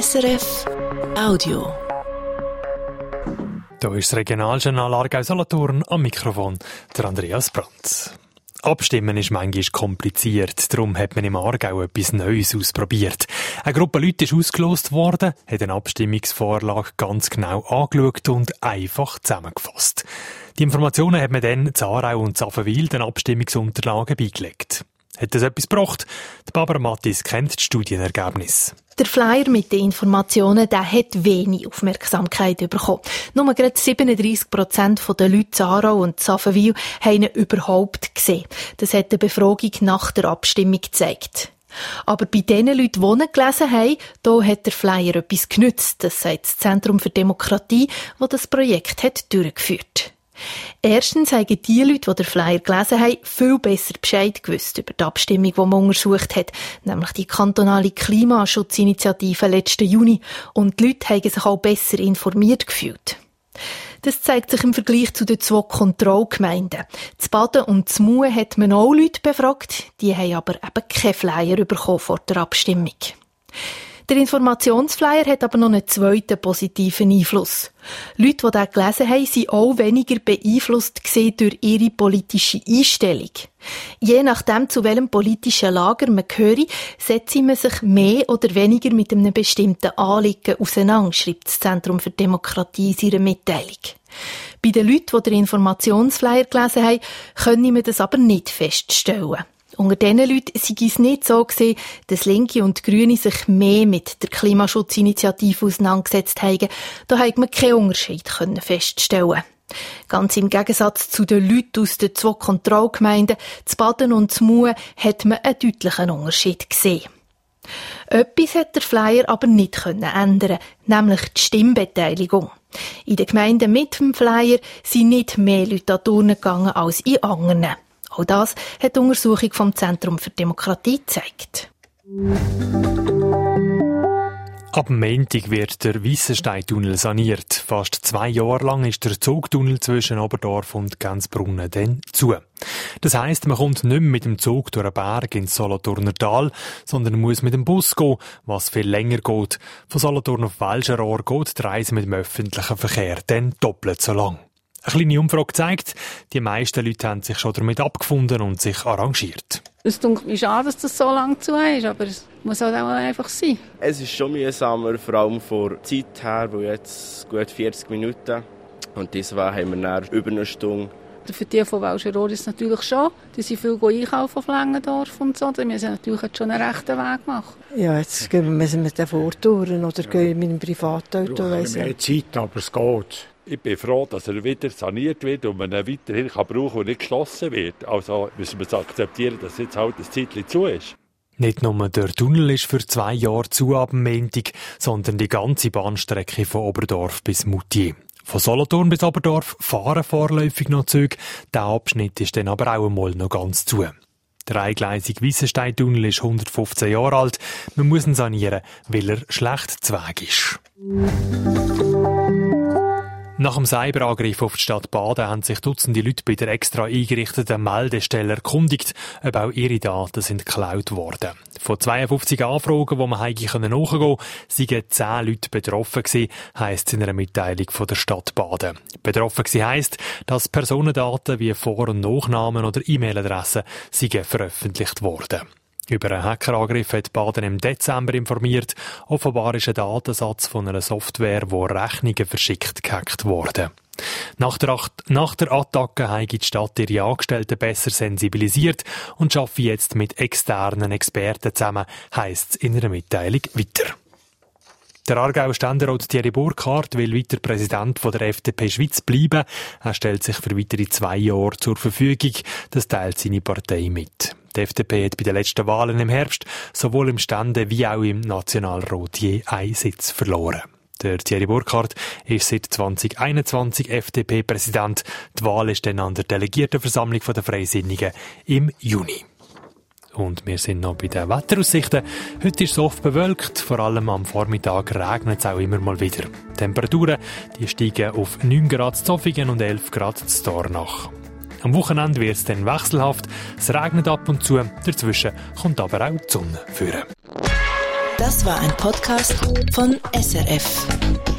SRF Audio. Da ist das Regionaljournal Aargau-Solothurn am Mikrofon, der Andreas Brandt. Abstimmen ist manchmal kompliziert, darum hat man im Aargau etwas Neues ausprobiert. Eine Gruppe Leute ist ausgelost worden, hat eine Abstimmungsvorlage ganz genau angeschaut und einfach zusammengefasst. Die Informationen hat man dann zu Aarau und Zaffenwil den Abstimmungsunterlagen beigelegt. Hat das etwas gebracht? Die Barbara Mattis kennt das Studienergebnis. Der Flyer mit den Informationen, der hat wenig Aufmerksamkeit bekommen. Nur gerade 37 Prozent der Leute Zara und Saffenwil haben ihn überhaupt gesehen. Das hat eine Befragung nach der Abstimmung gezeigt. Aber bei den Leuten, die ihn gelesen haben, da hat der Flyer etwas genützt. Das sagt das Zentrum für Demokratie, das das Projekt hat durchgeführt. Erstens haben die Leute, die den Flyer gelesen haben, viel besser Bescheid gewusst über die Abstimmung, die man untersucht hat, nämlich die kantonale Klimaschutzinitiative letzten Juni. Und die Leute haben sich auch besser informiert gefühlt. Das zeigt sich im Vergleich zu den zwei Kontrollgemeinden. Z Baden und z Mue hat man auch Leute befragt, die haben aber eben keinen Flyer bekommen vor der Abstimmung. Der Informationsflyer hat aber noch einen zweiten positiven Einfluss. Leute, die das gelesen haben, sind auch weniger beeinflusst durch ihre politische Einstellung. Je nachdem, zu welchem politischen Lager man gehört, setzt man sich mehr oder weniger mit einem bestimmten Anliegen auseinander, schreibt das Zentrum für Demokratie in seiner Mitteilung. Bei den Leuten, die den Informationsflyer gelesen haben, können wir das aber nicht feststellen. Unter diesen Leuten sei es nicht so gesehen, dass Linke und Grüne sich mehr mit der Klimaschutzinitiative auseinandergesetzt haben. Da hat man keinen Unterschied feststellen Ganz im Gegensatz zu den Leuten aus den zwei Kontrollgemeinden, zu Baden und zu Mue, hat man einen deutlichen Unterschied gesehen. Etwas hat der Flyer aber nicht ändern nämlich die Stimmbeteiligung. In den Gemeinden mit dem Flyer sind nicht mehr Leute an gegangen als in anderen. Auch das hat die Untersuchung vom Zentrum für Demokratie gezeigt. Ab Montag wird der Wissenstein-Tunnel saniert. Fast zwei Jahre lang ist der Zugtunnel zwischen Oberdorf und Gänzbrunnen dann zu. Das heisst, man kommt nicht mehr mit dem Zug durch einen Berg ins Solothurner Tal, sondern muss mit dem Bus gehen, was viel länger geht. Von Solothurn auf Welscherohr geht die Reise mit dem öffentlichen Verkehr dann doppelt so lang. Eine kleine Umfrage zeigt, die meisten Leute haben sich schon damit abgefunden und sich arrangiert. Es tut mir schade, dass das so lange zu ist, aber es muss halt auch einfach sein. Es ist schon mühsamer, vor allem vor Zeit her, wo jetzt gut 40 Minuten und diesmal haben wir dann über eine Stunde. Für die von Welscherohr ist es natürlich schon. Die sind viel einkaufen auf Längendorf und so. Die müssen natürlich schon einen rechten Weg machen. Ja, jetzt müssen wir den vortouren oder ja. gehen mit einem Privatauto. Wir haben mehr Zeit, aber es geht. Ich bin froh, dass er wieder saniert wird und man ihn weiterhin kann brauchen und nicht geschlossen wird. Also müssen wir akzeptieren, dass jetzt halt ein Zeitchen zu ist. Nicht nur der Tunnel ist für zwei Jahre zu ab Montag, sondern die ganze Bahnstrecke von Oberdorf bis Moutier. Von Solothurn bis Oberdorf fahren vorläufig noch Züge, der Abschnitt ist dann aber auch einmal noch ganz zu. Der eingleisige Wissenstein-Tunnel ist 115 Jahre alt. Man muss ihn sanieren, weil er schlecht zu Weg ist. Nach dem Cyberangriff auf die Stadt Baden haben sich Dutzende Leute bei der extra eingerichteten Meldestelle erkundigt, ob auch ihre Daten sind geklaut worden. Von 52 Anfragen, die man eigentlich nachgehen konnte, seien 10 Leute betroffen gewesen, heisst in einer Mitteilung von der Stadt Baden. Betroffen gewesen heisst, dass Personendaten wie Vor- und Nachnamen oder E-Mail-Adressen veröffentlicht worden. Über einen Hackerangriff hat Baden im Dezember informiert. Offenbar ist ein Datensatz von einer Software, wo Rechnungen verschickt, gehackt worden. Nach der, nach der Attacke haben die Stadt ihre Angestellten besser sensibilisiert und arbeiten jetzt mit externen Experten zusammen, heisst es in einer Mitteilung weiter. Der Aargauer Ständerat Thierry Burkhardt will weiter Präsident von der FDP Schweiz bleiben. Er stellt sich für weitere zwei Jahre zur Verfügung. Das teilt seine Partei mit. Die FDP hat bei den letzten Wahlen im Herbst sowohl im Stände wie auch im Nationalrat je einen Sitz verloren. Der Thierry Burkhardt ist seit 2021 FDP-Präsident. Die Wahl ist dann an der Delegiertenversammlung der Freisinnigen im Juni. Und wir sind noch bei den Wetteraussichten. Heute ist es oft bewölkt, vor allem am Vormittag regnet es auch immer mal wieder. Die Temperaturen die steigen auf 9 Grad zu Zofingen und 11 Grad zu Dornach. Am Wochenende wird es dann wechselhaft, es regnet ab und zu, dazwischen kommt aber auch die Sonne führen. Das war ein Podcast von SRF.